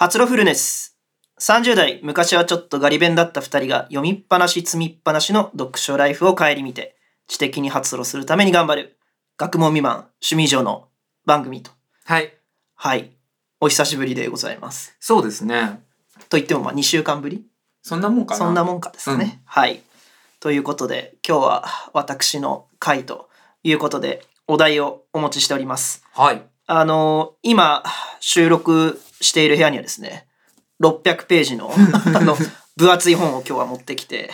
発露フルネス。30代、昔はちょっとガリ弁だった2人が読みっぱなし積みっぱなしの読書ライフを顧みて、知的に発露するために頑張る、学問未満、趣味以上の番組と。はい。はい。お久しぶりでございます。そうですね。と言ってもまあ2週間ぶり？そんなもんかな。そんなもんかですね。はい。ということで、今日は私の回ということで、お題をお持ちしております。はい。あの今、収録している部屋にはですね、600ページの、あの、分厚い本を今日は持ってきて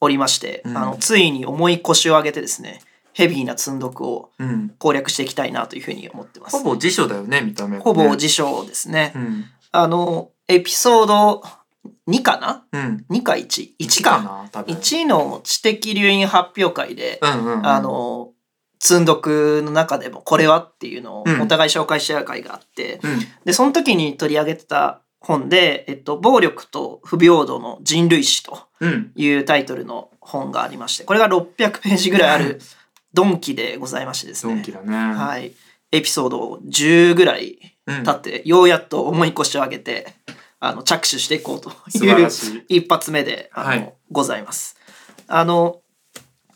おりまして、うんあの、ついに重い腰を上げてですね、ヘビーな積んどくをうん。攻略していきたいなというふうに思ってます。ほぼ辞書だよね、見た目、ね。ほぼ辞書ですね。うん。あの、エピソード2かな？うん。?2 か 1?1 1か。な、多分。1の知的流飲発表会で、うんうん、うん。あ、の、積んどくの中でもこれはっていうのをうんお互い紹介し合う会があって、うん。で、その時に取り上げてた本で、えっと、暴力と不平等の人類史とうん。いうタイトルの本がありまして、これが600ページぐらいあるドンキでございましてですねね。はい。エピソード10ぐらいうん。経って、ようやっと重い腰を上げて、あの、着手していこうと素いう。一発目で、あの、はいございます。あの、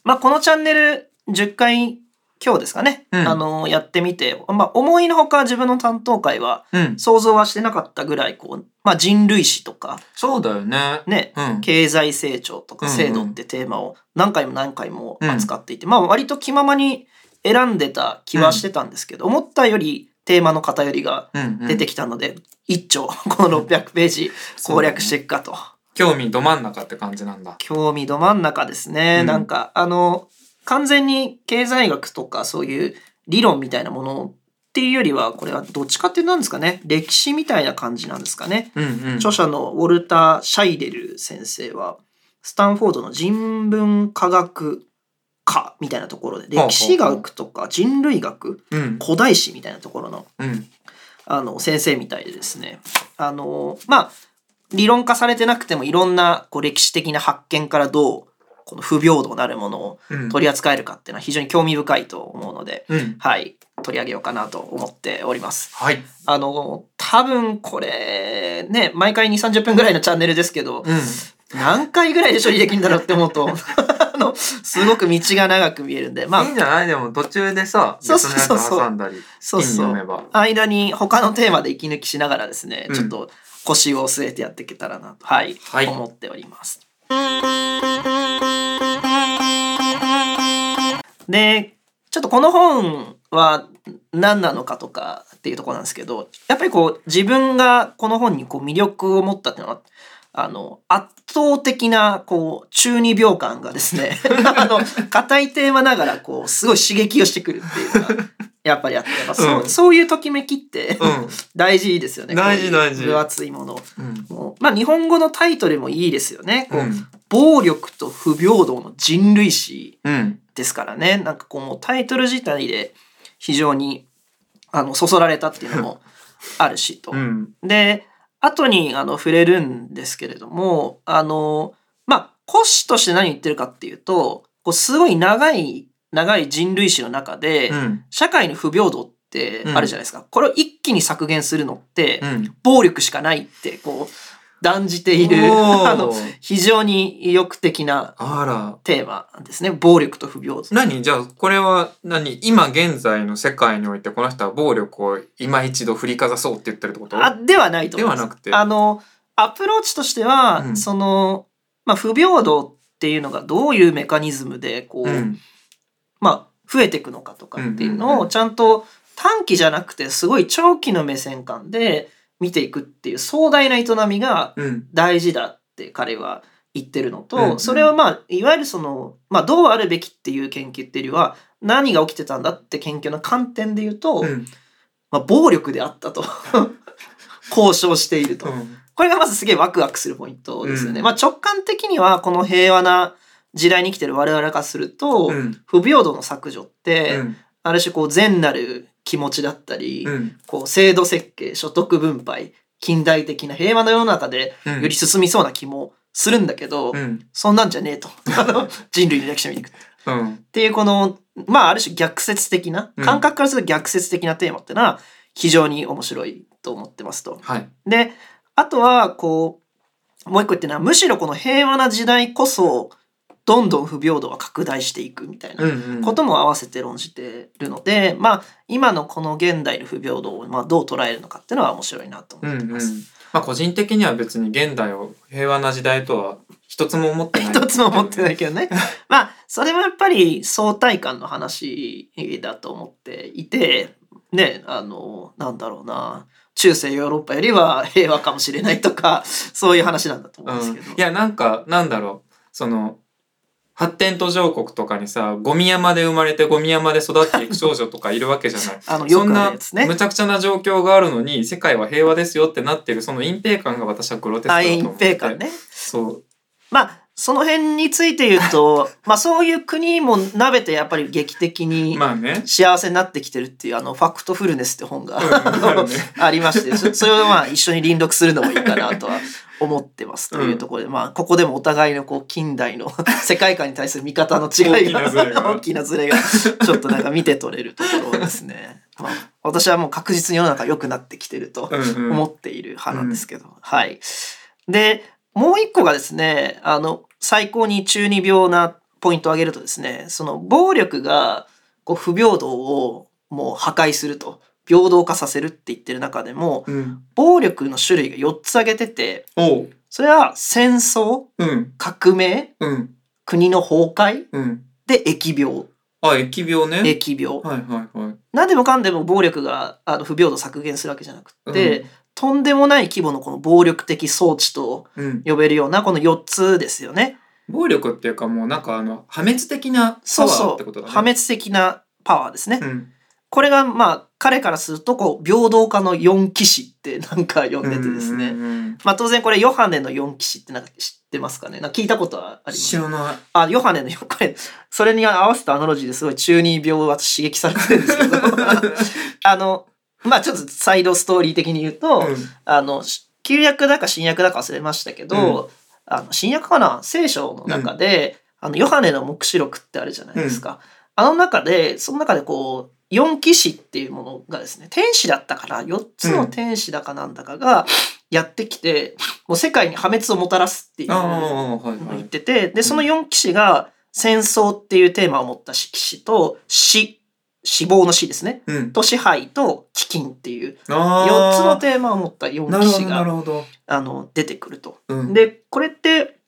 まあ、このチャンネル10回今日ですかね、うんあの、やってみて、まあ、思いのほか自分の担当会はうん。想像はしてなかったぐらい、こう、まあ、人類史とか、そうだよね。ね、うん。経済成長とかうんうん制度ってテーマを何回も何回も扱っていて、まあ、割と気ままに選んでた気はしてたんですけど、思ったよりテーマの偏りがうん、うん。出てきたので、一丁、この600ページ攻略していくかと。興味ど真ん中って感じなんだ。興味ど真ん中ですね。うんなんか、あの、完全に経済学とかそういう理論みたいなものっていうよりは、これはどっちかってなんですかね。歴史みたいな感じなんですかね。うんうん。著者のウォルター・シャイデル先生は、スタンフォードの人文科学科みたいなところで、歴史学とか人類学、うん。古代史みたいなところのうん。あの先生みたいでですねあのまあ理論化されてなくてもいろんなこう歴史的な発見からどうこの不平等なるものをうん。取り扱えるかっていうのは非常に興味深いと思うので、うん。はい取り上げようかなと思っております。はい。あの多分これね毎回2 3 0分ぐらいのチャンネルですけどうん。何回ぐらいで処理できるんだろうって思うと あのすごく道が長く見えるんでまあいいんじゃない？でも途中でさ、そうそうそうそうそう。間に他のテーマで息抜きしながらですね、うんちょっと腰を据えてやっていけたらなと、はい、はい思っております。で、ちょっとこの本は何なのかとかっていうとこなんですけど、やっぱりこう自分がこの本にこう魅力を持ったっていうのは、あの、圧倒的な、こう、中二病感がですね、あの、硬いテーマながら、こう、すごい刺激をしてくるっていうのが、やっぱりあって、やっぱそううんそういうときめきって、うん。大事ですよね。大事大事分厚いもの。うん。もうまあ日本語のタイトルもいいですよね。こううん。暴力と不平等の人類史うん。ですからね。なんかこうタイトル自体で非常にあのそそられたっていうのもあるしと。うん。で後にあの触れるんですけれどもあのまあ骨子として何言ってるかっていうとこうすごい長い長い人類史の中で、うん。社会の不平等ってあるじゃないですか。これを一気に削減するのって、うん。暴力しかないってこう断じている あの非常に意欲的な。テーマですね暴力と不平等。何？じゃあこれは何？今現在の世界においてこの人は暴力を今一度振りかざそうって言ってるってこと？あではないと思います。ではなくてあのアプローチとしては、うんその、まあ、不平等っていうのがどういうメカニズムでこう、うん。まあ増えていくのかとかっていうのをちゃんと短期じゃなくてすごい長期の目線感で見ていくっていう壮大な営みがうん。大事だって彼は言ってるのと、それはまあいわゆるその、まあ、どうあるべきっていう研究っていうよりは何が起きてたんだって研究の観点で言うと、うん。まあ、暴力であったと 交渉していると、うん。これがまずすげえワクワクするポイントですよね。うんまあ、直感的にはこの平和な時代に生きてる我々からすると、うん。不平等の削除って、うん。ある種こう善なる気持ちだったり、うん。こう制度設計所得分配近代的な平和な世の中でうんより進みそうな気もするんだけど、うん。そんなんじゃねえと 人類の歴史を見ていくっうん。ていうこのまあある種逆説的なうん感覚からすると逆説的なテーマってのは非常に面白いと思ってますと。はい。であとはこうもう一個言ってるのはむしろこの平和な時代こそどんどん不平等は拡大していくみたいなうんうんことも合わせて論じてるので、まあ今のこの現代の不平等をまあどう捉えるのかっていうのは面白いなとうんうん思ってます。まあ個人的には別に現代を平和な時代とは一つも思ってない。一つも思ってないけどね。まあそれもやっぱり相対感の話だと思っていてねあのなんだろうな中世ヨーロッパよりは平和かもしれないとかそういう話なんだと思うんですけど。うん、いやなんかなんだろうその発展途上国とかにさゴミ山で生まれてゴミ山で育っていく少女とかいるわけじゃない。あのそんな。むちゃくちゃな状況があるのに世界は平和ですよってなってるその隠蔽感が私はグロテスクだあと思隠って蔽感ね。そうまあその辺について言うと まあそういう国もなべてやっぱり劇的に幸せになってきてるっていうあのファクトフルネスって本が、うん ありましてそそれをまあ一緒に輪読するのもいいかなとは思ってますというところで、まあここでもお互いのこう近代の 世界観に対する見方の違いが大きなズレが大きなズレがちょっとなんか見て取れるところですね。まあ、私はもう確実に世の中良くなってきてるとうんうん思っている派なんですけど、はい。でもう一個がですねあの最高に中二病なポイントを挙げるとですねその暴力がこう不平等をもう破壊すると平等化させるって言ってる中でもうん。暴力の種類が4つ挙げててそれは戦争うん。革命うん。国の崩壊うん。で疫病。あ疫病ね。疫病。はいはいはい。何でもかんでも暴力があの不平等を削減するわけじゃなくって、とんでもない規模のこの暴力的装置とうん。呼べるようなこの4つですよね。暴力っていうかもうなんかあの破滅的なパワーそうそう、ってことだね。破滅的なパワーですね。うん。これがまあ彼からするとこう平等化の4騎士ってなんか呼んでてですね。うんうんうんまあ当然これヨハネの4騎士ってなんか知ってますかね？なんか聞いたことはあります。知らない。あ、ヨハネの4これ、それに合わせたアナロジーです。ごい中二病は刺激されてるんですけど、あの、まあちょっとサイドストーリー的に言うと、うん。あの、旧約だか新約だか忘れましたけど、あの新約かな聖書の中で、あのヨハネの黙示録ってあるじゃないですか。あの中で、その中でこう、四騎士っていうものがですね、天使だったから、4つの天使だかなんだかがやってきて、もう世界に破滅をもたらすっていうああはいはい。言ってて、で、その4騎士が戦争っていうテーマを持った騎士と死、死亡の死ですね。うん。と支配と飢饉っていうあ4つのーテーマを持った4なるほどな騎士があの出てくると。うん。で、これって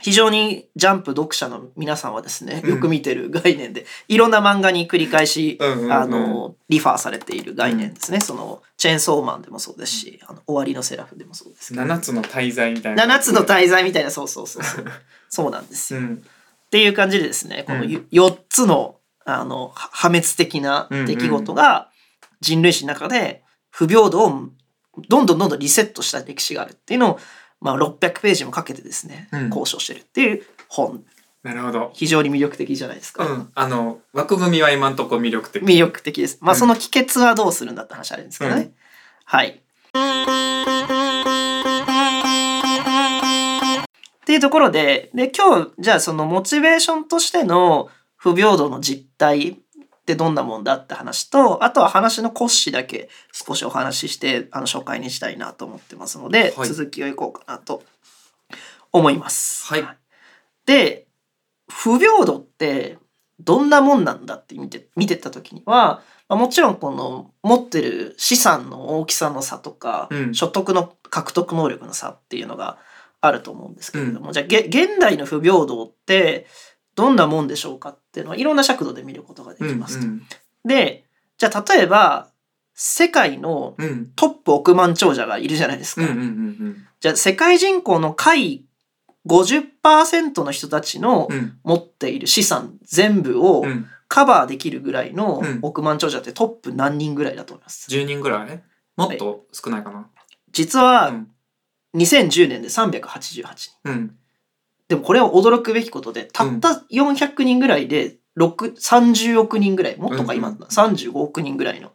非常にジャンプ読者の皆さんはですね、うんよく見てる概念で、いろんな漫画に繰り返し、あの、リファーされている概念ですね。その、チェーンソーマンでもそうですし、あの終わりのセラフでもそうですけど。7つの大罪みたいな7つの大罪みたいな、そうそうそうそう。そうなんですよ。うんっていう感じでですね、このうん4つの、あの、は破滅的な出来事が人類史の中で不平等をどんどんどんどんリセットした歴史があるっていうのを、まあ、600ページもかけてですね、うん交渉してるっていう本。なるほど非常に魅力的じゃないですか。うんあの枠組みは今んとこ魅力的魅力的です。まあ、うんその帰結はどうするんだって話あるんですけどね。うんはい。っていうところで、で、今日、じゃあそのモチベーションとしての不平等の実態ってどんなもんだって話と、あとは話の骨子だけ少しお話しして、あの、初回にしたいなと思ってますので、はい。続きをいこうかなと思います。はい。で、不平等ってどんなもんなんだって見て見てた時には、まあもちろんこの持ってる資産の大きさの差とか、うん。所得の獲得能力の差っていうのがあると思うんですけれども、じゃあげ現代の不平等ってどんなもんでしょうかっていうのはいろんな尺度で見ることができますと。うんでじゃあ例えば世界のうん。うんトップ億万長者がいるじゃないですか。うんうんうんじゃあ世界人口の下位50%の人たちのうん。持っている資産全部をうん。カバーできるぐらいのうん億万長者ってトップ何人ぐらいだと思います？10人ぐらいもっと少ないかな。実はうん。2010年で388人。うんでもこれは驚くべきことでたった400人ぐらいで6 30億人ぐらいもっとか今うん35億人ぐらいの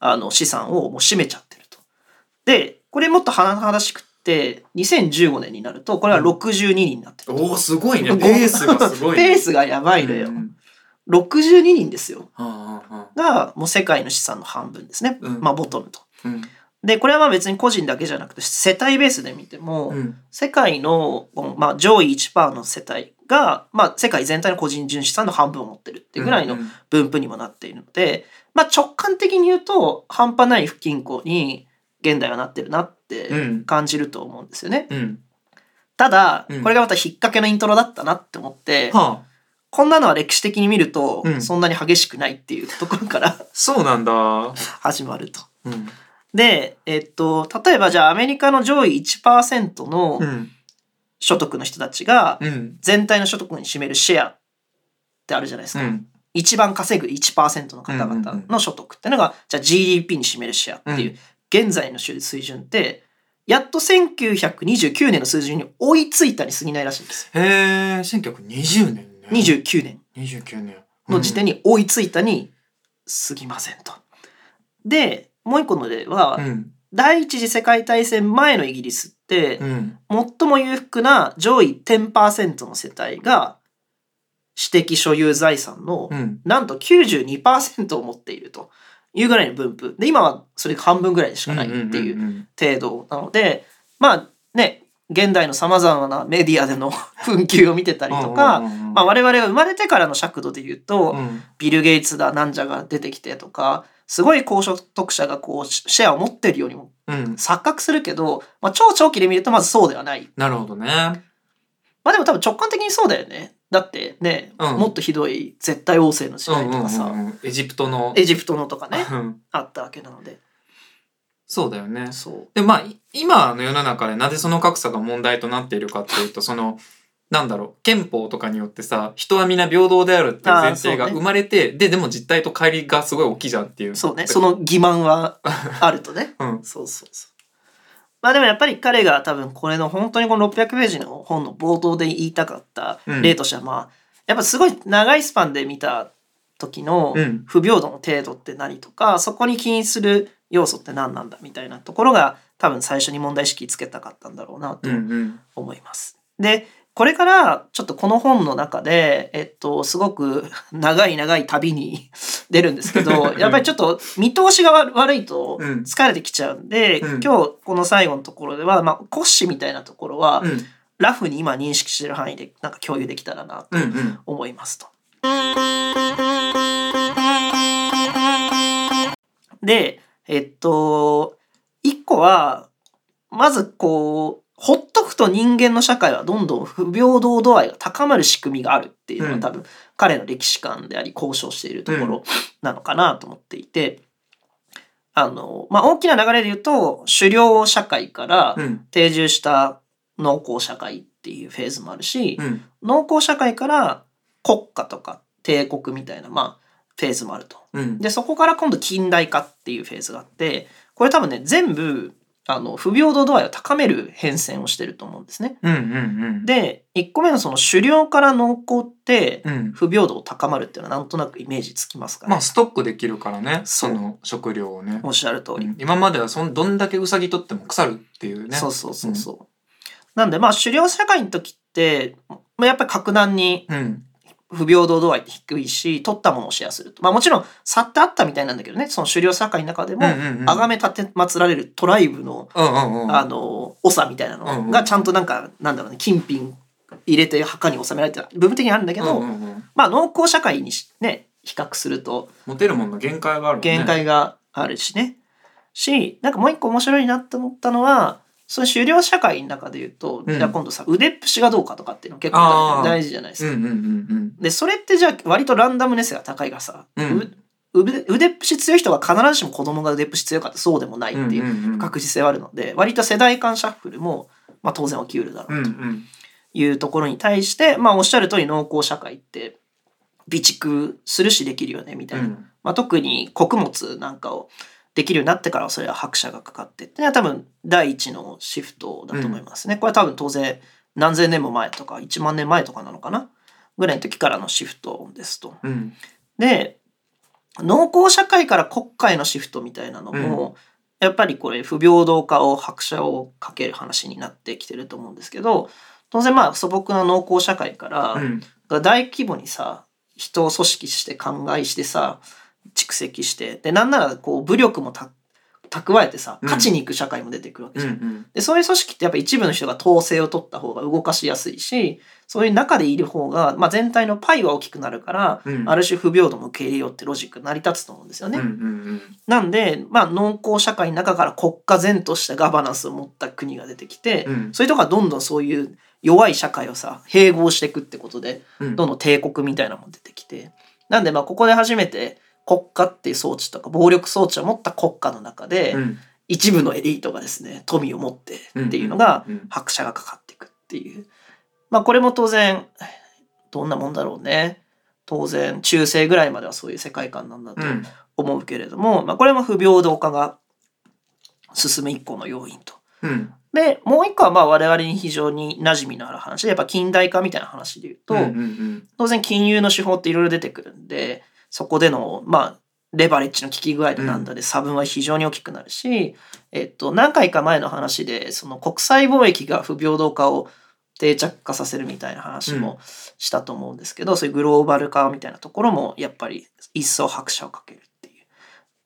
あの資産をもう占めちゃってると。でこれもっと華々しくって2015年になるとこれは62人になってると。おおすごいね ペースがすごいねペースがやばいのよ。うん62人ですよ。はあはあはあがもう世界の資産の半分ですね。うんまあボトムと。うんでこれはまあ別に個人だけじゃなくて世帯ベースで見ても、うん。世界の、まあ、上位1%の世帯が、まあ、世界全体の個人純資産の半分を持ってるっていうぐらいのうん。分布にもなっているので、まあ、直感的に言うと半端ない不均衡に現代はなってるなってうん。感じると思うんですよね。うん。ただうん。これがまた引っ掛けのイントロだったなって思って、はあ。こんなのは歴史的に見るとうん。そんなに激しくないっていうところからそうなんだ。始まると。うんで、えっと、例えばじゃあアメリカの上位1%のうん。所得の人たちがうん。全体の所得に占めるシェアってあるじゃないですか。うん。一番稼ぐ1%の方々の所得っていうのが、じゃあ GDP に占めるシェアっていう、うん。現在の水準って、やっと1929年の水準に追いついたに過ぎないらしいんです。よ。へえ1920年ね29年。29年。の時点に追いついたに過ぎませんと。で、もう一個の例は、うん。第一次世界大戦前のイギリスって、うん。最も裕福な上位10%の世帯が私的所有財産のうん。なんと92%を持っているというぐらいの分布。で今はそれが半分ぐらいしかないっていううん。程度なのでまあね現代のさまざまなメディアでの 紛糾を見てたりとか、まあ、我々が生まれてからの尺度で言うと、うん。ビル・ゲイツだなんじゃが出てきてとかすごい高所得者がこうシシェアを持ってるようにもうん。錯覚するけど、まあ、超長期で見るとまずそうではない。なるほどね。まあでも多分直感的にそうだよね。だってね、うん。もっとひどい絶対王政の時代とかさ、うんうんうんエジプトの。エジプトのとかね、うん。あったわけなので。そうだよね。そう。でまあい今の世の中でなぜその格差が問題となっているかっていうとそのなんだろう憲法とかによってさ人は皆平等であるっていう前提が生まれて、ででも実態と乖離がすごい大きいじゃんっていうそうね。その欺瞞は あるとね。うんそうそうそう。まあでもやっぱり彼が多分これの本当にこの600ページの本の冒頭で言いたかった例としてはまあ、やっぱすごい長いスパンで見た時のうん不平等の程度って何とか、そこに起因する要素って何なんだみたいなところが多分最初に問題意識つけたかったんだろうなとうんうん思います。でこれからちょっとこの本の中で、えっと、すごく 長い長い旅に 出るんですけどやっぱりちょっと見通しが悪悪いとうん。疲れてきちゃうんで、うん。今日この最後のところでは、まあ、骨子みたいなところは、うん。ラフに今認識してる範囲でなんか共有できたらなとうんうん。思いますと。でえっと一個はまずこうほっとくと人間の社会はどんどん不平等度合いが高まる仕組みがあるっていうのうんが多分彼の歴史観であり交渉しているところなのかなと思っていて、あのまあ大きな流れで言うと狩猟社会からうん。定住した農耕社会っていうフェーズもあるし、うん。農耕社会から国家とか帝国みたいな、まあ、フェーズもあると。うん。でそこから今度近代化っていうフェーズがあってこれ多分ね全部あの不平等度合いを高める変遷をしてると思うんですね。うんうんで1個目のその狩猟から農耕ってうんうん不平等高まるっていうのはなんとなくイメージつきますかね。まあストックできるからねその食料をねおっしゃる通り。うん今まではそんどんだけウサギ取っても腐るっていうねそうそうそうそう。なんでまあ狩猟社会の時ってまあやっぱり格段にうん不平等度合いって低いし取ったものをシェアすると。まあもちろん差ってあったみたいなんだけどね。その狩猟社会の中でもうんうんうん。崇め立て祀られるトライブのあの長みたいなのがちゃんとなんかなんだろうね金品入れて墓に収められてた。部分的にあるんだけど、まあ農耕社会にしね比較すると持てるものの限界があるね。限界があるしね。しなんかもう一個面白いなって思ったのはその狩猟社会の中で言うと、うん。じゃあ今度さ腕っぷしがどうかとかっていうの結構大事じゃないですか。うんうんうんでそれってじゃあ割とランダムネスが高いからさ、うん。う腕腕っぷし強い人が必ずしも子供が腕っぷし強いかってそうでもないっていううんうんうん。確実性はあるので割と世代間シャッフルも、まあ、当然起きうるだろうんううん。というところに対して、まあ、おっしゃる通り農耕社会って備蓄するしできるよねみたいな、うん。まあ、特に穀物なんかをできるようになってからはそれは拍車がかかってっていうのは多分第一のシフトだと思いますね。これは多分当然何千年も前とか1万年前とかなのかなぐらいの時からのシフトですと。うんで農耕社会から国家へのシフトみたいなのも、やっぱりこれ不平等化を拍車をかける話になってきてると思うんですけど当然まあ素朴な農耕社会から、大規模にさ人を組織して考えしてさ蓄積してでなんならこう武力もた蓄えてさうん。勝ちに行く社会も出てくるわけじゃん。うんうん。でそういう組織ってやっぱ一部の人が統制を取った方が動かしやすいしそういう中でいる方が、まあ、全体のパイは大きくなるから、うん。ある種不平等も受け入れようってロジック成り立つと思うんですよね。なんで、まあ、農耕社会の中から国家前としたガバナンスを持った国が出てきて、うん。そういうとこがどんどんそういう弱い社会をさ併合していくってことでうん。どんどん帝国みたいなのも出てきて。なんでまあここで初めて国家っていう装置とか暴力装置を持った国家の中で、うん。一部のエリートがですね富を持ってっていうのがうんうん拍車がかかっていくっていう。まあこれも当然どんなもんだろうね。当然中世ぐらいまではそういう世界観なんだとうん思うけれども、まあ、これも不平等化が進む一個の要因と。うん。でもう一個はまあ我々に非常に馴染みのある話でやっぱ近代化みたいな話で言うと、うんうん。当然金融の手法っていろいろ出てくるんでそこでのまあレバレッジの効き具合でなんだで差分は非常に大きくなるし、えっと、何回か前の話でその国際貿易が不平等化を定着化させるみたいな話もしたと思うんですけど、そういうグローバル化みたいなところもやっぱり一層拍車をかけるっていう。っ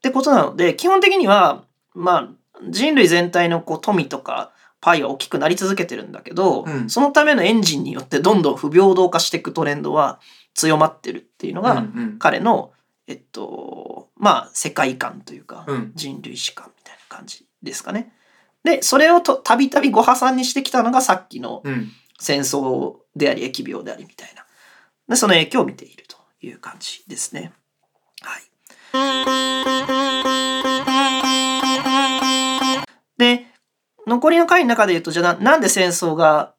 てことなので基本的にはまあ人類全体のこう富とかパイは大きくなり続けてるんだけど、うん。そのためのエンジンによってどんどん不平等化していくトレンドは強まってるっていうのが、彼のえっとまあ世界観というか、うん。人類史観みたいな感じですかね。でそれをとたびたびご破産にしてきたのがさっきのうん。戦争であり疫病でありみたいな。でその影響を見ているという感じですね。はい、で残りの回の中で言うとじゃあななんで戦争が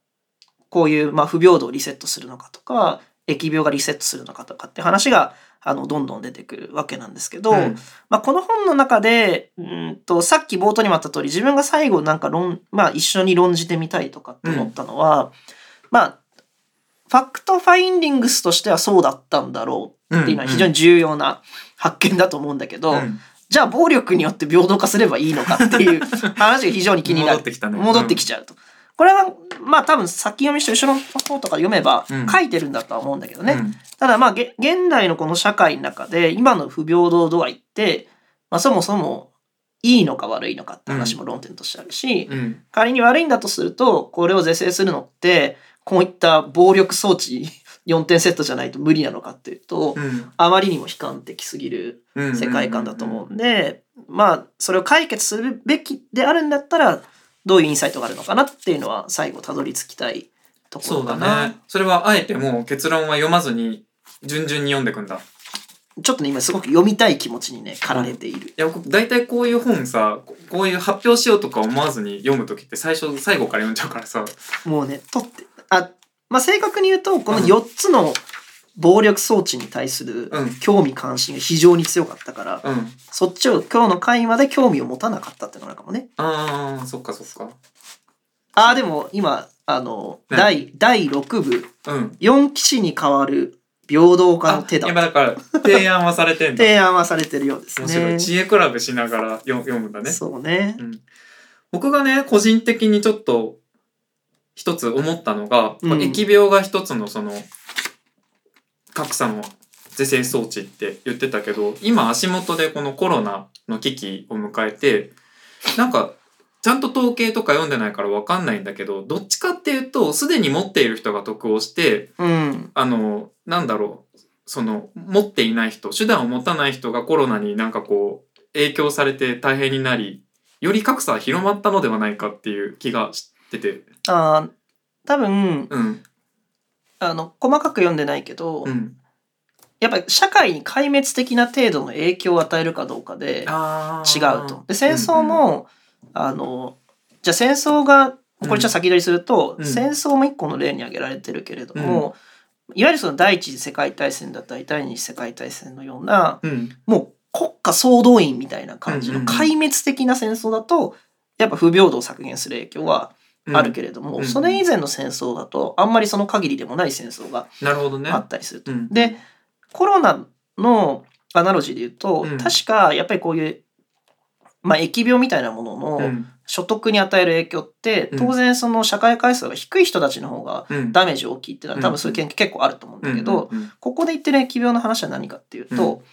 こういう、まあ、不平等をリセットするのかとか疫病がリセットするのかとかって話があのどんどん出てくるわけなんですけど、うん。まあ、この本の中でうんとさっき冒頭にもあった通り自分が最後なんか論、まあ、一緒に論じてみたいとかって思ったのは、まあファクトファインディングスとしてはそうだったんだろうっていうのは非常に重要な発見だと思うんだけど、うん。じゃあ暴力によって平等化すればいいのかっていう話が非常に気になる。戻ってきたね。戻ってきちゃうと。これはまあ多分先読みして後ろの方とか読めばうん。書いてるんだとは思うんだけどね。うん。ただまあげ現代のこの社会の中で今の不平等度合いって、まあ、そもそもいいのか悪いのかって話も論点としてあるし、うん。仮に悪いんだとするとこれを是正するのってこういった暴力装置 4点セットじゃないと無理なのかっていうと、うん。あまりにも悲観的すぎるうん。世界観だと思うんで、まあそれを解決するべきであるんだったらどういうインサイトがあるのかなっていうのは最後たどり着きたいとこそうだ。ね。それはあえてもう結論は読まずに順々に読んでくんだちょっとね。今すごく読みたい気持ちにね。駆られている。いや大体こういう本さここういう発表しようとか思わずに読む時って最初最後から読んじゃうからさもうね。取ってあまあ正確に言うとこの4つの暴力装置に対するうん。興味関心が非常に強かったから、うん。そっちを今日の回まで興味を持たなかったっていうのがあるかもね。あーそっかそっか。ああでも今あの、ね。第第6部うん。4騎士に代わる平等化の手だ。あ今だから提案はされてんだ。提案はされてるようです面白ねい。知恵比べしながら読読むんだね。そうね。うん。僕がね個人的にちょっと一つ思ったのが、うん。疫病が一つのその格差の是正装置って言ってたけど今足元でこのコロナの危機を迎えてなんかちゃんと統計とか読んでないから分かんないんだけどどっちかっていうとすでに持っている人が得をしてうん。あのなんだろうその持っていない人手段を持たない人がコロナになんかこう影響されて大変になりより格差は広まったのではないかっていう気がしててあー多分うんあの細かく読んでないけど、うん。やっぱり社会に壊滅的な程度の影響を与えるかどうかであ違うと。で戦争も、あのじゃあ戦争がこれじゃあ先取りすると、うん。戦争も一個の例に挙げられてるけれども、いわゆるその第一次世界大戦だったり第二次世界大戦のようなうん。もう国家総動員みたいな感じのうんうんうん。壊滅的な戦争だとやっぱ不平等を削減する影響はあるけれども、うん。それ以前の戦争だとあんまりその限りでもない戦争があったりすると。うん。でコロナのアナロジーで言うと、うん。確かやっぱりこういう、まあ、疫病みたいなものうのん。所得に与える影響って、うん。当然その社会階層が低い人たちの方がうん。ダメージ大きいっていうのは多分そういう研究結構あると思うんだけど、ここで言ってる疫病の話は何かっていうと、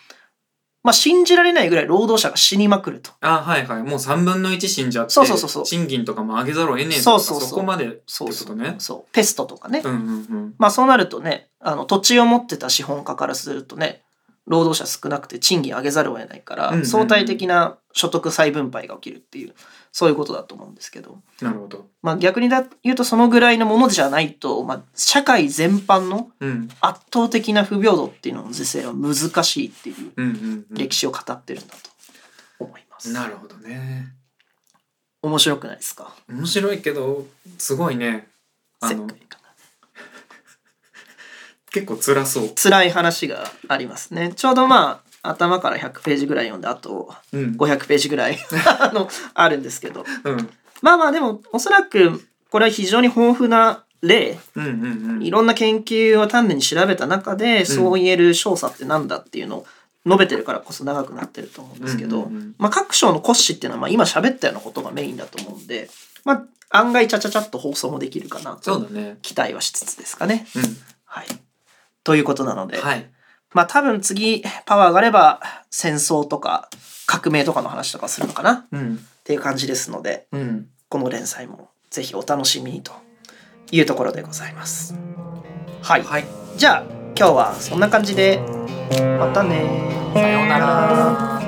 まあ、信じられないぐらい労働者が死にまくると。あはいはい。もう3分の1死んじゃってそうそうそうそう。賃金とかも上げざるを得ねえとかそうそうそこまでってことね。そうペストとかね、うんうんうん。まあそうなるとねあの土地を持ってた資本家からするとね労働者少なくて賃金上げざるを得ないから、相対的な所得再分配が起きるっていうそういうことだと思うんですけど、なるほど。まあ、逆にだ言うとそのぐらいのものじゃないと、まあ、社会全般のうん。圧倒的な不平等っていうのの是正は難しいっていう歴史を語ってるんだと思います。なるほどね。面白くないですか？面白いけどすごいね。あの結構辛そう。辛い話がありますね。ちょうどまあ頭から100ページぐらい読んであとうん。500ページぐらい あのあるんですけど。うん。まあまあでもおそらくこれは非常に豊富な例。うんうんうん。いろんな研究を丹念に調べた中でそう言える調査ってなんだっていうのを述べてるからこそ長くなってると思うんですけど、うんうんうん。まあ、各章の骨子っていうのはまあ今喋ったようなことがメインだと思うんで、まあ、案外ちゃちゃちゃっと放送もできるかなと期待はしつつですかね。うはい、ということなので、んはい。まあ多分次パワーがあれば戦争とか革命とかの話とかするのかな。っうん。ていう感じですのでうん。この連載もぜひお楽しみにというところでございます。はい、はい。じゃあ今日はそんな感じでまたねさようなら